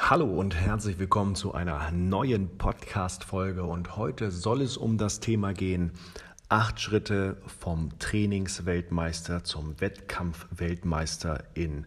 Hallo und herzlich willkommen zu einer neuen Podcast-Folge. Und heute soll es um das Thema gehen: acht Schritte vom Trainingsweltmeister zum Wettkampfweltmeister in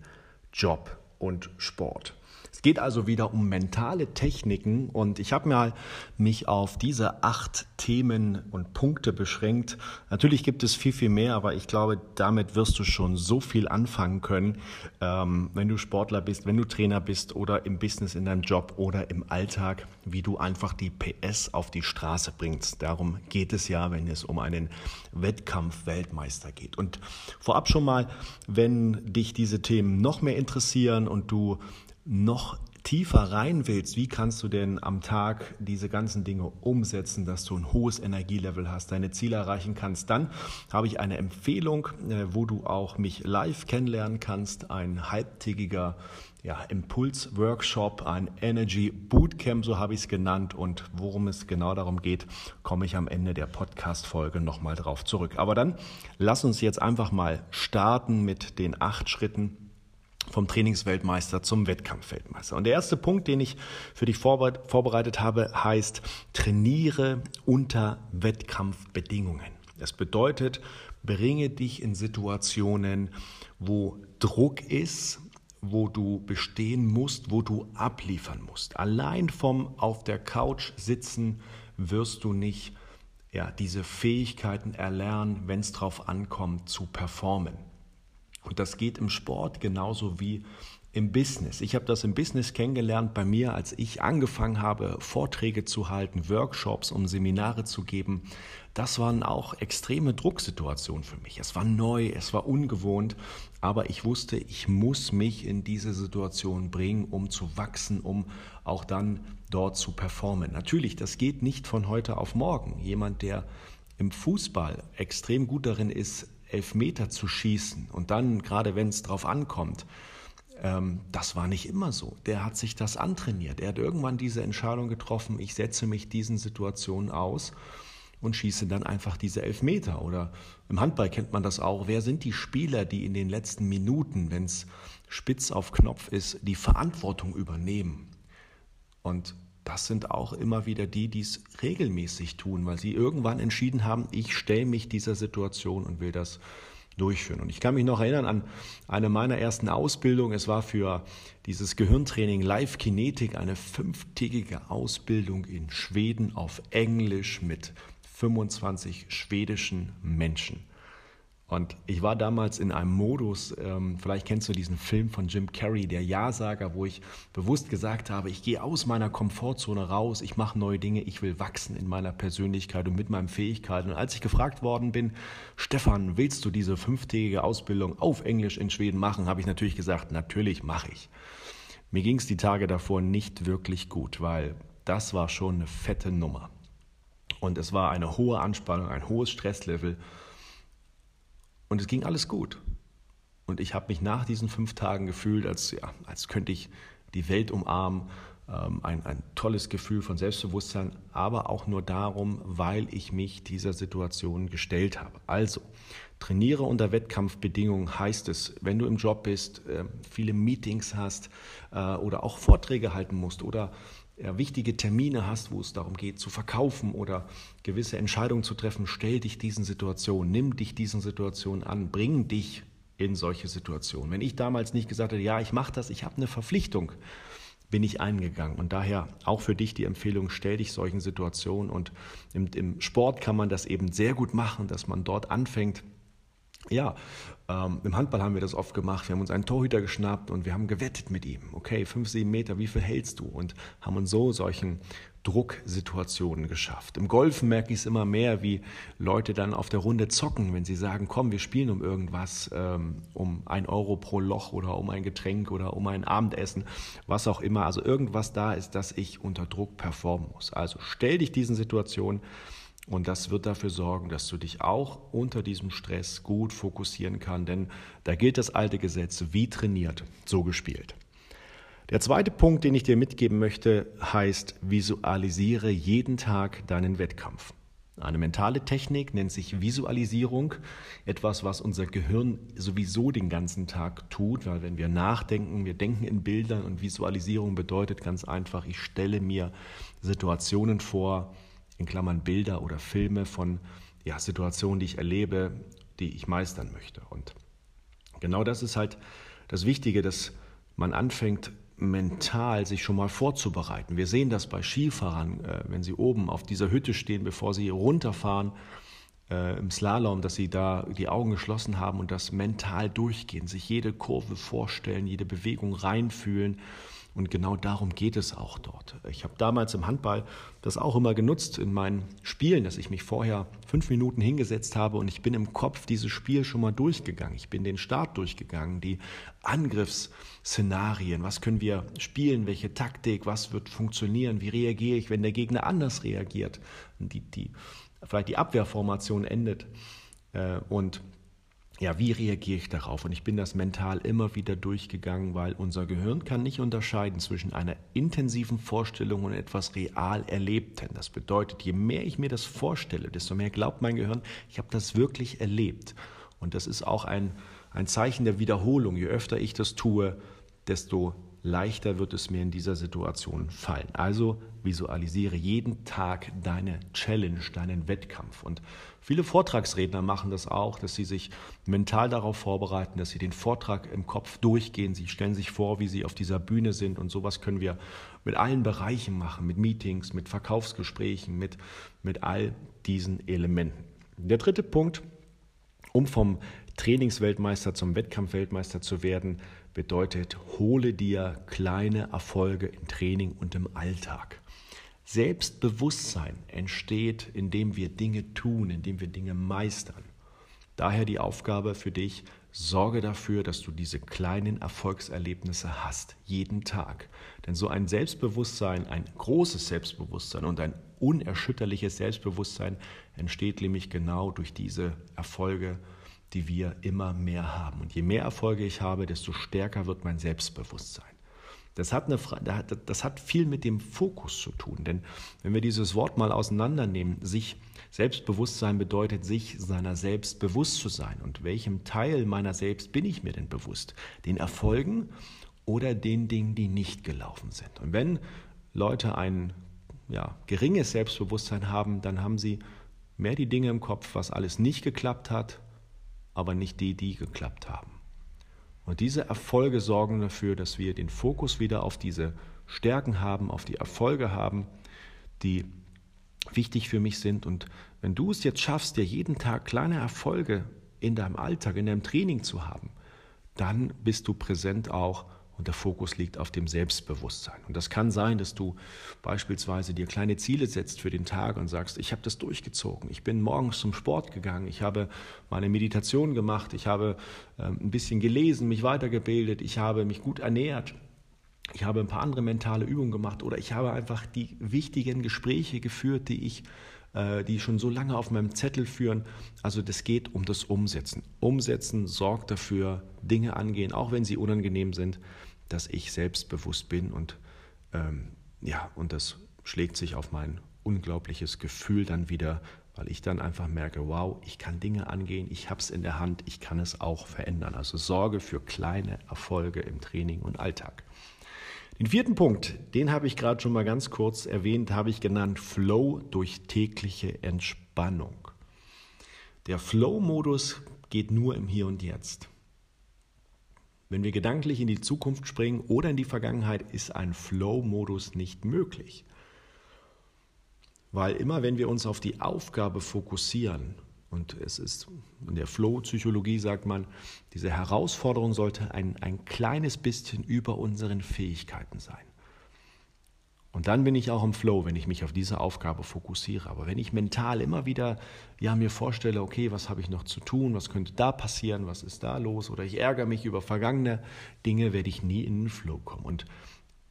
Job und Sport. Geht also wieder um mentale Techniken und ich habe mal mich auf diese acht Themen und Punkte beschränkt. Natürlich gibt es viel, viel mehr, aber ich glaube, damit wirst du schon so viel anfangen können, ähm, wenn du Sportler bist, wenn du Trainer bist oder im Business, in deinem Job oder im Alltag, wie du einfach die PS auf die Straße bringst. Darum geht es ja, wenn es um einen Wettkampf-Weltmeister geht. Und vorab schon mal, wenn dich diese Themen noch mehr interessieren und du noch tiefer rein willst, wie kannst du denn am Tag diese ganzen Dinge umsetzen, dass du ein hohes Energielevel hast, deine Ziele erreichen kannst, dann habe ich eine Empfehlung, äh, wo du auch mich live kennenlernen kannst, ein halbtägiger ja, Impuls-Workshop, ein Energy Bootcamp, so habe ich es genannt. Und worum es genau darum geht, komme ich am Ende der Podcast-Folge nochmal drauf zurück. Aber dann lass uns jetzt einfach mal starten mit den acht Schritten, vom Trainingsweltmeister zum Wettkampfweltmeister. Und der erste Punkt, den ich für dich vorbereitet habe, heißt, trainiere unter Wettkampfbedingungen. Das bedeutet, bringe dich in Situationen, wo Druck ist, wo du bestehen musst, wo du abliefern musst. Allein vom auf der Couch sitzen wirst du nicht ja, diese Fähigkeiten erlernen, wenn es darauf ankommt, zu performen. Und das geht im Sport genauso wie im Business. Ich habe das im Business kennengelernt bei mir, als ich angefangen habe, Vorträge zu halten, Workshops, um Seminare zu geben. Das waren auch extreme Drucksituationen für mich. Es war neu, es war ungewohnt, aber ich wusste, ich muss mich in diese Situation bringen, um zu wachsen, um auch dann dort zu performen. Natürlich, das geht nicht von heute auf morgen. Jemand, der im Fußball extrem gut darin ist, Elfmeter zu schießen und dann, gerade wenn es drauf ankommt, ähm, das war nicht immer so. Der hat sich das antrainiert. Er hat irgendwann diese Entscheidung getroffen, ich setze mich diesen Situationen aus und schieße dann einfach diese Elfmeter. Oder im Handball kennt man das auch. Wer sind die Spieler, die in den letzten Minuten, wenn es spitz auf Knopf ist, die Verantwortung übernehmen? Und das sind auch immer wieder die, die es regelmäßig tun, weil sie irgendwann entschieden haben, ich stelle mich dieser Situation und will das durchführen. Und ich kann mich noch erinnern an eine meiner ersten Ausbildungen. Es war für dieses Gehirntraining Live Kinetik eine fünftägige Ausbildung in Schweden auf Englisch mit 25 schwedischen Menschen. Und ich war damals in einem Modus, ähm, vielleicht kennst du diesen Film von Jim Carrey, der Ja-Sager, wo ich bewusst gesagt habe, ich gehe aus meiner Komfortzone raus, ich mache neue Dinge, ich will wachsen in meiner Persönlichkeit und mit meinen Fähigkeiten. Und als ich gefragt worden bin, Stefan, willst du diese fünftägige Ausbildung auf Englisch in Schweden machen, habe ich natürlich gesagt, natürlich mache ich. Mir ging es die Tage davor nicht wirklich gut, weil das war schon eine fette Nummer. Und es war eine hohe Anspannung, ein hohes Stresslevel. Und es ging alles gut. Und ich habe mich nach diesen fünf Tagen gefühlt, als, ja, als könnte ich die Welt umarmen. Ähm, ein, ein tolles Gefühl von Selbstbewusstsein, aber auch nur darum, weil ich mich dieser Situation gestellt habe. Also, trainiere unter Wettkampfbedingungen heißt es, wenn du im Job bist, äh, viele Meetings hast äh, oder auch Vorträge halten musst oder ja, wichtige Termine hast, wo es darum geht, zu verkaufen oder gewisse Entscheidungen zu treffen, stell dich diesen Situationen, nimm dich diesen Situationen an, bring dich in solche Situationen. Wenn ich damals nicht gesagt hätte, ja, ich mache das, ich habe eine Verpflichtung, bin ich eingegangen. Und daher auch für dich die Empfehlung, stell dich solchen Situationen. Und im, im Sport kann man das eben sehr gut machen, dass man dort anfängt, ja, ähm, im Handball haben wir das oft gemacht. Wir haben uns einen Torhüter geschnappt und wir haben gewettet mit ihm. Okay, fünf, sieben Meter, wie viel hältst du? Und haben uns so solchen Drucksituationen geschafft. Im Golfen merke ich es immer mehr, wie Leute dann auf der Runde zocken, wenn sie sagen, komm, wir spielen um irgendwas, ähm, um ein Euro pro Loch oder um ein Getränk oder um ein Abendessen, was auch immer. Also irgendwas da ist, dass ich unter Druck performen muss. Also stell dich diesen Situationen und das wird dafür sorgen, dass du dich auch unter diesem Stress gut fokussieren kannst, denn da gilt das alte Gesetz, wie trainiert, so gespielt. Der zweite Punkt, den ich dir mitgeben möchte, heißt, visualisiere jeden Tag deinen Wettkampf. Eine mentale Technik nennt sich Visualisierung, etwas, was unser Gehirn sowieso den ganzen Tag tut, weil wenn wir nachdenken, wir denken in Bildern und Visualisierung bedeutet ganz einfach, ich stelle mir Situationen vor, in Klammern Bilder oder Filme von ja, Situationen, die ich erlebe, die ich meistern möchte. Und genau das ist halt das Wichtige, dass man anfängt, mental sich schon mal vorzubereiten. Wir sehen das bei Skifahrern, äh, wenn sie oben auf dieser Hütte stehen, bevor sie runterfahren äh, im Slalom, dass sie da die Augen geschlossen haben und das mental durchgehen, sich jede Kurve vorstellen, jede Bewegung reinfühlen und genau darum geht es auch dort. Ich habe damals im Handball das auch immer genutzt in meinen Spielen, dass ich mich vorher fünf Minuten hingesetzt habe und ich bin im Kopf dieses Spiel schon mal durchgegangen. Ich bin den Start durchgegangen, die Angriffsszenarien, was können wir spielen, welche Taktik, was wird funktionieren, wie reagiere ich, wenn der Gegner anders reagiert, die, die, vielleicht die Abwehrformation endet. Äh, und ja, wie reagiere ich darauf? Und ich bin das mental immer wieder durchgegangen, weil unser Gehirn kann nicht unterscheiden zwischen einer intensiven Vorstellung und etwas real Erlebten. Das bedeutet, je mehr ich mir das vorstelle, desto mehr glaubt mein Gehirn, ich habe das wirklich erlebt. Und das ist auch ein, ein Zeichen der Wiederholung. Je öfter ich das tue, desto leichter wird es mir in dieser Situation fallen. Also visualisiere jeden Tag deine Challenge, deinen Wettkampf. Und viele Vortragsredner machen das auch, dass sie sich mental darauf vorbereiten, dass sie den Vortrag im Kopf durchgehen. Sie stellen sich vor, wie sie auf dieser Bühne sind. Und sowas können wir mit allen Bereichen machen, mit Meetings, mit Verkaufsgesprächen, mit, mit all diesen Elementen. Der dritte Punkt, um vom Trainingsweltmeister zum Wettkampfweltmeister zu werden, bedeutet, hole dir kleine Erfolge im Training und im Alltag. Selbstbewusstsein entsteht, indem wir Dinge tun, indem wir Dinge meistern. Daher die Aufgabe für dich, sorge dafür, dass du diese kleinen Erfolgserlebnisse hast, jeden Tag. Denn so ein Selbstbewusstsein, ein großes Selbstbewusstsein und ein unerschütterliches Selbstbewusstsein entsteht nämlich genau durch diese Erfolge die wir immer mehr haben. Und je mehr Erfolge ich habe, desto stärker wird mein Selbstbewusstsein. Das hat, eine, das hat viel mit dem Fokus zu tun. Denn wenn wir dieses Wort mal auseinandernehmen, sich Selbstbewusstsein bedeutet, sich seiner selbst bewusst zu sein. Und welchem Teil meiner selbst bin ich mir denn bewusst? Den Erfolgen oder den Dingen, die nicht gelaufen sind? Und wenn Leute ein ja, geringes Selbstbewusstsein haben, dann haben sie mehr die Dinge im Kopf, was alles nicht geklappt hat, aber nicht die, die geklappt haben. Und diese Erfolge sorgen dafür, dass wir den Fokus wieder auf diese Stärken haben, auf die Erfolge haben, die wichtig für mich sind. Und wenn du es jetzt schaffst, dir jeden Tag kleine Erfolge in deinem Alltag, in deinem Training zu haben, dann bist du präsent auch und der Fokus liegt auf dem Selbstbewusstsein. Und das kann sein, dass du beispielsweise dir kleine Ziele setzt für den Tag und sagst, ich habe das durchgezogen. Ich bin morgens zum Sport gegangen, ich habe meine Meditation gemacht, ich habe ähm, ein bisschen gelesen, mich weitergebildet, ich habe mich gut ernährt. Ich habe ein paar andere mentale Übungen gemacht oder ich habe einfach die wichtigen Gespräche geführt, die ich äh, die schon so lange auf meinem Zettel führen. Also das geht um das Umsetzen. Umsetzen sorgt dafür, Dinge angehen, auch wenn sie unangenehm sind, dass ich selbstbewusst bin und ähm, ja, und das schlägt sich auf mein unglaubliches Gefühl dann wieder, weil ich dann einfach merke, wow, ich kann Dinge angehen, ich habe es in der Hand, ich kann es auch verändern. Also Sorge für kleine Erfolge im Training und Alltag. Den vierten Punkt, den habe ich gerade schon mal ganz kurz erwähnt, habe ich genannt Flow durch tägliche Entspannung. Der Flow-Modus geht nur im Hier und Jetzt. Wenn wir gedanklich in die Zukunft springen oder in die Vergangenheit, ist ein Flow-Modus nicht möglich. Weil immer wenn wir uns auf die Aufgabe fokussieren, und es ist in der Flow-Psychologie sagt man, diese Herausforderung sollte ein, ein kleines bisschen über unseren Fähigkeiten sein. Und dann bin ich auch im Flow, wenn ich mich auf diese Aufgabe fokussiere. Aber wenn ich mental immer wieder ja, mir vorstelle, okay, was habe ich noch zu tun, was könnte da passieren, was ist da los, oder ich ärgere mich über vergangene Dinge, werde ich nie in den Flow kommen. Und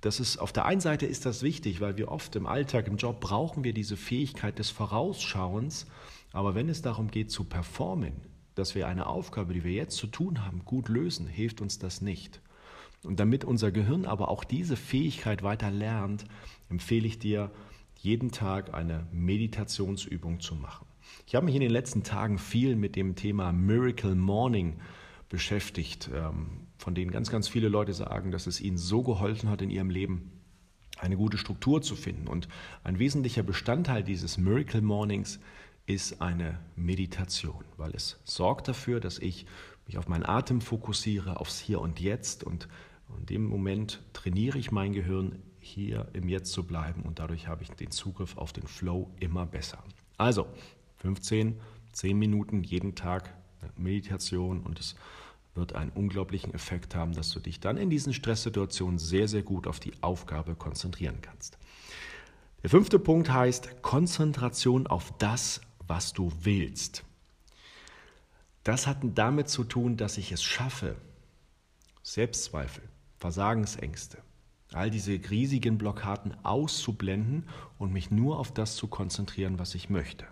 das ist, auf der einen Seite ist das wichtig, weil wir oft im Alltag, im Job brauchen wir diese Fähigkeit des Vorausschauens. Aber wenn es darum geht zu performen, dass wir eine Aufgabe, die wir jetzt zu tun haben, gut lösen, hilft uns das nicht. Und damit unser Gehirn aber auch diese Fähigkeit weiter lernt, empfehle ich dir, jeden Tag eine Meditationsübung zu machen. Ich habe mich in den letzten Tagen viel mit dem Thema Miracle Morning beschäftigt, ähm, von denen ganz, ganz viele Leute sagen, dass es ihnen so geholfen hat in ihrem Leben, eine gute Struktur zu finden. Und ein wesentlicher Bestandteil dieses Miracle Mornings ist eine Meditation, weil es sorgt dafür, dass ich mich auf meinen Atem fokussiere, aufs Hier und Jetzt und in dem Moment trainiere ich mein Gehirn, hier im Jetzt zu bleiben und dadurch habe ich den Zugriff auf den Flow immer besser. Also 15, 10 Minuten jeden Tag Meditation und es wird einen unglaublichen Effekt haben, dass du dich dann in diesen Stresssituationen sehr, sehr gut auf die Aufgabe konzentrieren kannst. Der fünfte Punkt heißt Konzentration auf das, was du willst. Das hat damit zu tun, dass ich es schaffe, Selbstzweifel, Versagensängste, all diese riesigen Blockaden auszublenden und mich nur auf das zu konzentrieren, was ich möchte.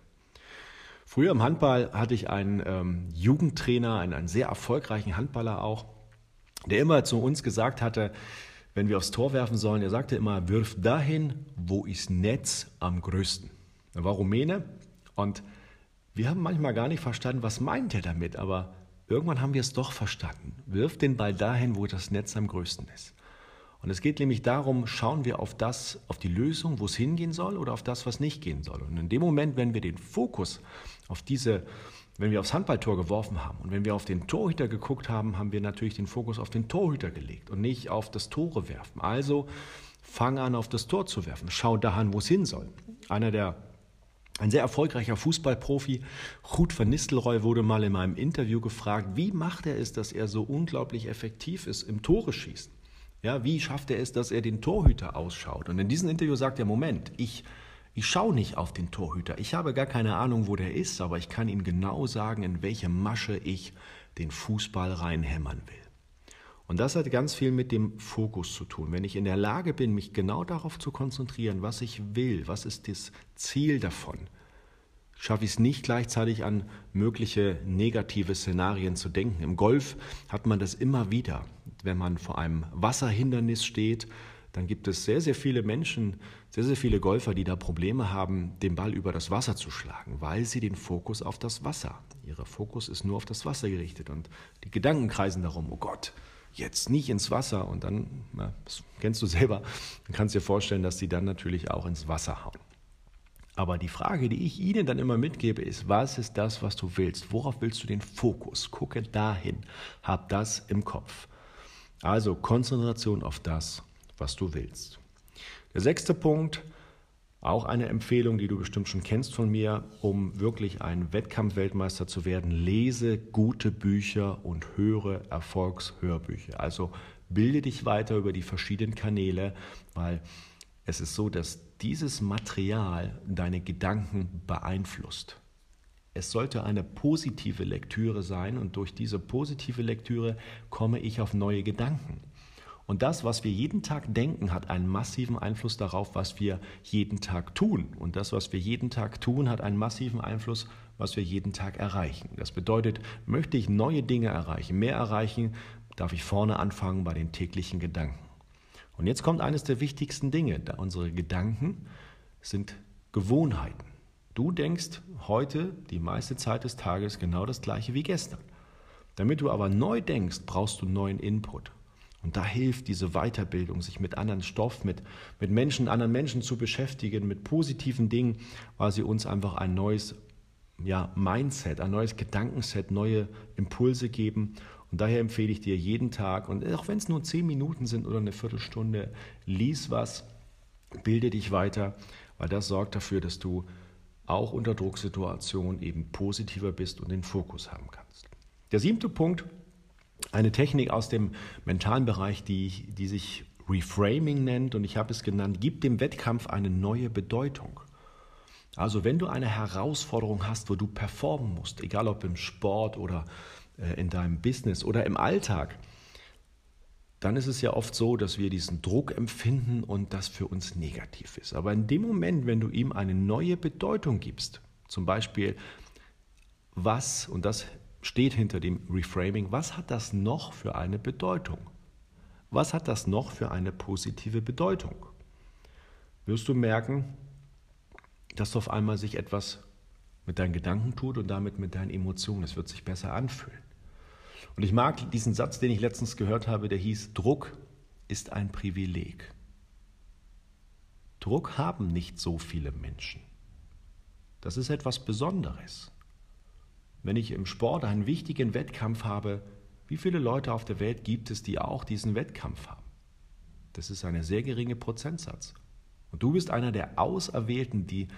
Früher im Handball hatte ich einen ähm, Jugendtrainer, einen, einen sehr erfolgreichen Handballer auch, der immer zu uns gesagt hatte, wenn wir aufs Tor werfen sollen, er sagte immer, wirf dahin, wo ist Netz am größten. Er war Rumäne und wir haben manchmal gar nicht verstanden, was meint er damit, aber irgendwann haben wir es doch verstanden. Wirf den Ball dahin, wo das Netz am größten ist. Und es geht nämlich darum, schauen wir auf das, auf die Lösung, wo es hingehen soll oder auf das, was nicht gehen soll. Und in dem Moment, wenn wir den Fokus auf diese, wenn wir aufs Handballtor geworfen haben und wenn wir auf den Torhüter geguckt haben, haben wir natürlich den Fokus auf den Torhüter gelegt und nicht auf das Tore werfen. Also fang an, auf das Tor zu werfen. Schau dahin, wo es hin soll. Einer der ein sehr erfolgreicher Fußballprofi, Ruud van Nistelrooy, wurde mal in meinem Interview gefragt, wie macht er es, dass er so unglaublich effektiv ist im Tore schießen? Ja, wie schafft er es, dass er den Torhüter ausschaut? Und in diesem Interview sagt er, Moment, ich, ich schaue nicht auf den Torhüter. Ich habe gar keine Ahnung, wo der ist, aber ich kann ihm genau sagen, in welche Masche ich den Fußball reinhämmern will. Und das hat ganz viel mit dem Fokus zu tun. Wenn ich in der Lage bin, mich genau darauf zu konzentrieren, was ich will, was ist das Ziel davon, schaffe ich es nicht gleichzeitig an mögliche negative Szenarien zu denken. Im Golf hat man das immer wieder. Wenn man vor einem Wasserhindernis steht, dann gibt es sehr, sehr viele Menschen, sehr, sehr viele Golfer, die da Probleme haben, den Ball über das Wasser zu schlagen, weil sie den Fokus auf das Wasser, ihre Fokus ist nur auf das Wasser gerichtet und die Gedanken kreisen darum, oh Gott, jetzt nicht ins Wasser und dann, na, das kennst du selber, dann kannst du dir vorstellen, dass die dann natürlich auch ins Wasser hauen. Aber die Frage, die ich Ihnen dann immer mitgebe, ist, was ist das, was du willst? Worauf willst du den Fokus? Gucke dahin, hab das im Kopf. Also Konzentration auf das, was du willst. Der sechste Punkt, auch eine Empfehlung, die du bestimmt schon kennst von mir, um wirklich ein Wettkampfweltmeister zu werden. Lese gute Bücher und höre Erfolgshörbücher. Also bilde dich weiter über die verschiedenen Kanäle, weil es ist so, dass dieses Material deine Gedanken beeinflusst. Es sollte eine positive Lektüre sein und durch diese positive Lektüre komme ich auf neue Gedanken. Und das, was wir jeden Tag denken, hat einen massiven Einfluss darauf, was wir jeden Tag tun. Und das, was wir jeden Tag tun, hat einen massiven Einfluss, was wir jeden Tag erreichen. Das bedeutet, möchte ich neue Dinge erreichen, mehr erreichen, darf ich vorne anfangen bei den täglichen Gedanken. Und jetzt kommt eines der wichtigsten Dinge. Da unsere Gedanken sind Gewohnheiten. Du denkst heute die meiste Zeit des Tages genau das gleiche wie gestern. Damit du aber neu denkst, brauchst du neuen Input. Und da hilft diese Weiterbildung, sich mit anderen Stoff, mit, mit Menschen, anderen Menschen zu beschäftigen, mit positiven Dingen, weil sie uns einfach ein neues ja, Mindset, ein neues Gedankenset, neue Impulse geben. Und daher empfehle ich dir jeden Tag, und auch wenn es nur zehn Minuten sind oder eine Viertelstunde, lies was, bilde dich weiter, weil das sorgt dafür, dass du auch unter Drucksituationen eben positiver bist und den Fokus haben kannst. Der siebte Punkt eine Technik aus dem mentalen Bereich, die, die sich Reframing nennt und ich habe es genannt, gibt dem Wettkampf eine neue Bedeutung. Also wenn du eine Herausforderung hast, wo du performen musst, egal ob im Sport oder äh, in deinem Business oder im Alltag, dann ist es ja oft so, dass wir diesen Druck empfinden und das für uns negativ ist. Aber in dem Moment, wenn du ihm eine neue Bedeutung gibst, zum Beispiel was, und das steht hinter dem Reframing, was hat das noch für eine Bedeutung? Was hat das noch für eine positive Bedeutung? Wirst du merken, dass auf einmal sich etwas mit deinen Gedanken tut und damit mit deinen Emotionen. Es wird sich besser anfühlen. Und ich mag diesen Satz, den ich letztens gehört habe, der hieß, Druck ist ein Privileg. Druck haben nicht so viele Menschen. Das ist etwas Besonderes. Wenn ich im Sport einen wichtigen Wettkampf habe, wie viele Leute auf der Welt gibt es, die auch diesen Wettkampf haben? Das ist ein sehr geringer Prozentsatz. Und du bist einer der Auserwählten, die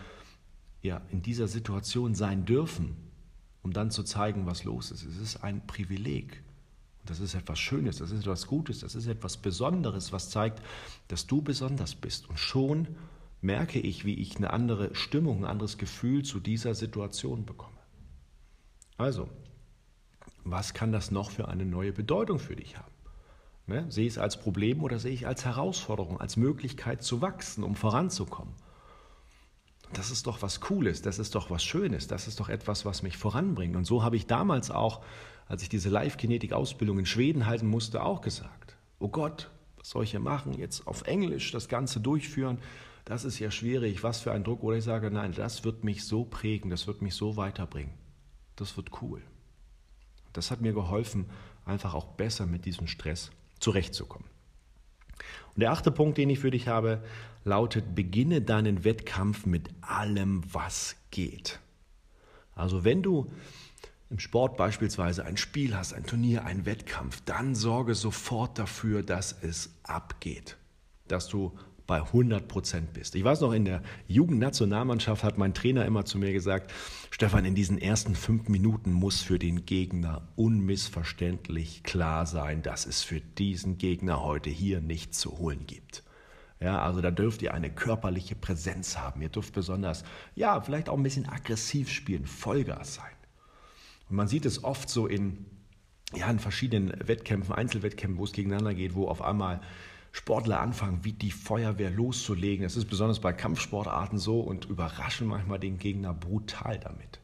ja in dieser Situation sein dürfen, um dann zu zeigen, was los ist. Es ist ein Privileg. Und das ist etwas Schönes, das ist etwas Gutes, das ist etwas Besonderes, was zeigt, dass du besonders bist. Und schon merke ich, wie ich eine andere Stimmung, ein anderes Gefühl zu dieser Situation bekomme. Also, was kann das noch für eine neue Bedeutung für dich haben? Ne? Sehe ich es als Problem oder sehe ich als Herausforderung, als Möglichkeit zu wachsen, um voranzukommen? Das ist doch was Cooles, das ist doch was Schönes, das ist doch etwas, was mich voranbringt. Und so habe ich damals auch, als ich diese Live-Kinetik-Ausbildung in Schweden halten musste, auch gesagt, oh Gott, was soll ich hier machen? Jetzt auf Englisch das Ganze durchführen, das ist ja schwierig, was für ein Druck. Oder ich sage, nein, das wird mich so prägen, das wird mich so weiterbringen. Das wird cool. Das hat mir geholfen, einfach auch besser mit diesem Stress zurechtzukommen. Und der achte Punkt, den ich für dich habe, lautet, beginne deinen Wettkampf mit allem, was geht. Also wenn du im Sport beispielsweise ein Spiel hast, ein Turnier, einen Wettkampf, dann sorge sofort dafür, dass es abgeht, dass du bei 100 Prozent bist. Ich weiß noch, in der Jugendnationalmannschaft hat mein Trainer immer zu mir gesagt, Stefan, in diesen ersten fünf Minuten muss für den Gegner unmissverständlich klar sein, dass es für diesen Gegner heute hier nichts zu holen gibt. Ja, also da dürft ihr eine körperliche Präsenz haben. Ihr dürft besonders, ja, vielleicht auch ein bisschen aggressiv spielen, Vollgas sein. Und man sieht es oft so in, ja, in verschiedenen Wettkämpfen, Einzelwettkämpfen, wo es gegeneinander geht, wo auf einmal Sportler anfangen, wie die Feuerwehr loszulegen. Das ist besonders bei Kampfsportarten so und überraschen manchmal den Gegner brutal damit.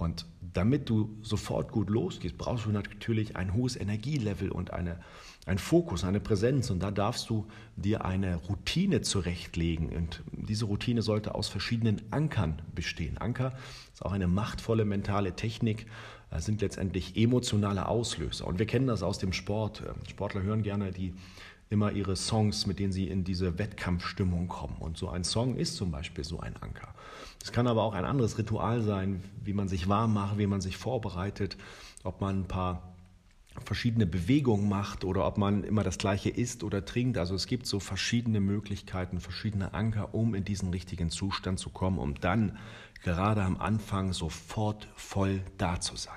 Und damit du sofort gut losgehst, brauchst du natürlich ein hohes Energielevel und eine, ein Fokus, eine Präsenz. Und da darfst du dir eine Routine zurechtlegen. Und diese Routine sollte aus verschiedenen Ankern bestehen. Anker ist auch eine machtvolle mentale Technik, sind letztendlich emotionale Auslöser. Und wir kennen das aus dem Sport. Ähm, Sportler hören gerne die immer ihre Songs, mit denen sie in diese Wettkampfstimmung kommen. Und so ein Song ist zum Beispiel so ein Anker. Es kann aber auch ein anderes Ritual sein, wie man sich warm macht, wie man sich vorbereitet, ob man ein paar verschiedene Bewegungen macht oder ob man immer das gleiche isst oder trinkt. Also es gibt so verschiedene Möglichkeiten, verschiedene Anker, um in diesen richtigen Zustand zu kommen, um dann gerade am Anfang sofort voll da zu sein.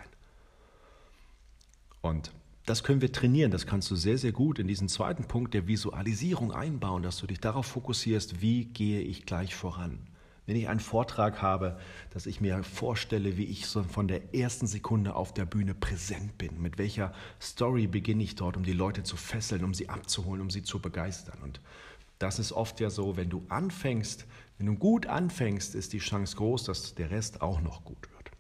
Und das können wir trainieren, das kannst du sehr, sehr gut in diesen zweiten Punkt der Visualisierung einbauen, dass du dich darauf fokussierst, wie gehe ich gleich voran. Wenn ich einen Vortrag habe, dass ich mir vorstelle, wie ich so von der ersten Sekunde auf der Bühne präsent bin, mit welcher Story beginne ich dort, um die Leute zu fesseln, um sie abzuholen, um sie zu begeistern. Und das ist oft ja so, wenn du anfängst, wenn du gut anfängst, ist die Chance groß, dass der Rest auch noch gut wird.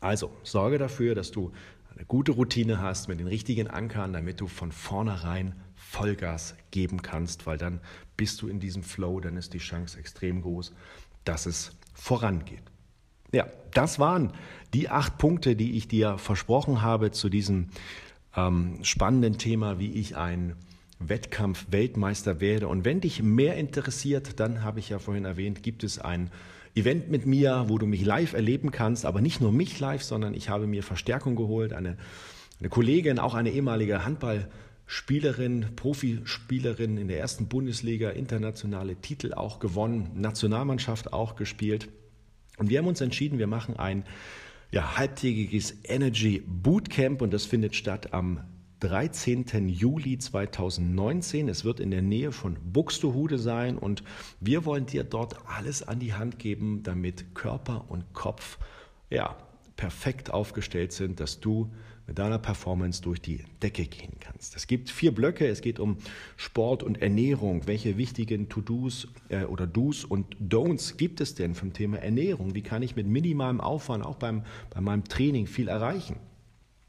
Also sorge dafür, dass du eine gute Routine hast mit den richtigen Ankern, damit du von vornherein Vollgas geben kannst, weil dann bist du in diesem Flow, dann ist die Chance extrem groß, dass es vorangeht. Ja, das waren die acht Punkte, die ich dir versprochen habe zu diesem ähm, spannenden Thema, wie ich ein Wettkampf-Weltmeister werde. Und wenn dich mehr interessiert, dann habe ich ja vorhin erwähnt, gibt es ein Event mit mir, wo du mich live erleben kannst, aber nicht nur mich live, sondern ich habe mir Verstärkung geholt, eine, eine Kollegin, auch eine ehemalige Handballspielerin, Profispielerin in der ersten Bundesliga, internationale Titel auch gewonnen, Nationalmannschaft auch gespielt. Und wir haben uns entschieden, wir machen ein ja, halbtägiges Energy Bootcamp und das findet statt am 13. Juli 2019. Es wird in der Nähe von Buxtehude sein und wir wollen dir dort alles an die Hand geben, damit Körper und Kopf ja, perfekt aufgestellt sind, dass du mit deiner Performance durch die Decke gehen kannst. Es gibt vier Blöcke. Es geht um Sport und Ernährung. Welche wichtigen To-Dos äh, oder Do's und Don'ts gibt es denn vom Thema Ernährung? Wie kann ich mit minimalem Aufwand auch beim, bei meinem Training viel erreichen?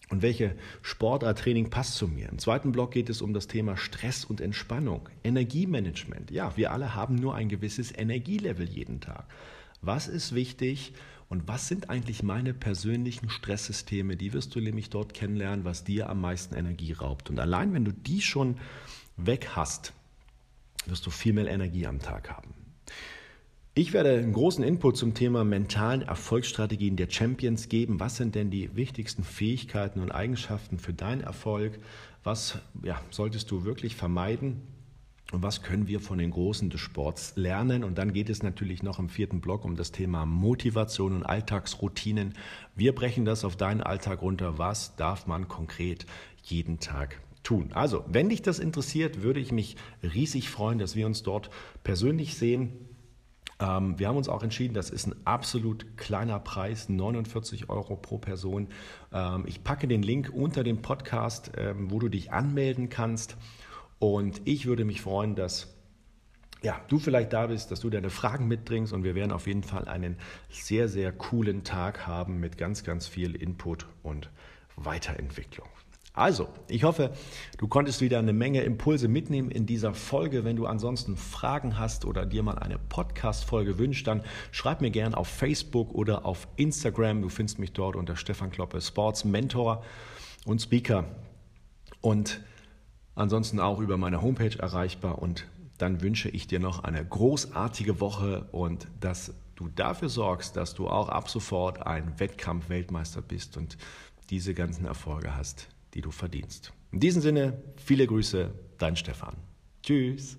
und welche Sportarttraining passt zu mir. Im zweiten Block geht es um das Thema Stress und Entspannung, Energiemanagement. Ja, wir alle haben nur ein gewisses Energielevel jeden Tag. Was ist wichtig und was sind eigentlich meine persönlichen Stresssysteme? Die wirst du nämlich dort kennenlernen, was dir am meisten Energie raubt. Und allein wenn du die schon weg hast, wirst du viel mehr Energie am Tag haben. Ich werde einen großen Input zum Thema mentalen Erfolgsstrategien der Champions geben. Was sind denn die wichtigsten Fähigkeiten und Eigenschaften für deinen Erfolg? Was ja, solltest du wirklich vermeiden? Und was können wir von den Großen des Sports lernen? Und dann geht es natürlich noch im vierten Block um das Thema Motivation und Alltagsroutinen. Wir brechen das auf deinen Alltag runter. Was darf man konkret jeden Tag tun? Also, wenn dich das interessiert, würde ich mich riesig freuen, dass wir uns dort persönlich sehen. Ähm, wir haben uns auch entschieden, das ist ein absolut kleiner Preis, 49 Euro pro Person. Ähm, ich packe den Link unter dem Podcast, ähm, wo du dich anmelden kannst. Und ich würde mich freuen, dass ja, du vielleicht da bist, dass du deine Fragen mitbringst und wir werden auf jeden Fall einen sehr, sehr coolen Tag haben mit ganz, ganz viel Input und Weiterentwicklung. Also, ich hoffe, du konntest wieder eine Menge Impulse mitnehmen in dieser Folge. Wenn du ansonsten Fragen hast oder dir mal eine Podcast-Folge wünschst, dann schreib mir gerne auf Facebook oder auf Instagram. Du findest mich dort unter Stefan Kloppe, Sports Mentor und Speaker. Und ansonsten auch über meine Homepage erreichbar. Und dann wünsche ich dir noch eine großartige Woche und dass du dafür sorgst, dass du auch ab sofort ein Wettkampf-Weltmeister bist und diese ganzen Erfolge hast die du verdienst. In diesem Sinne, viele Grüße, dein Stefan. Tschüss.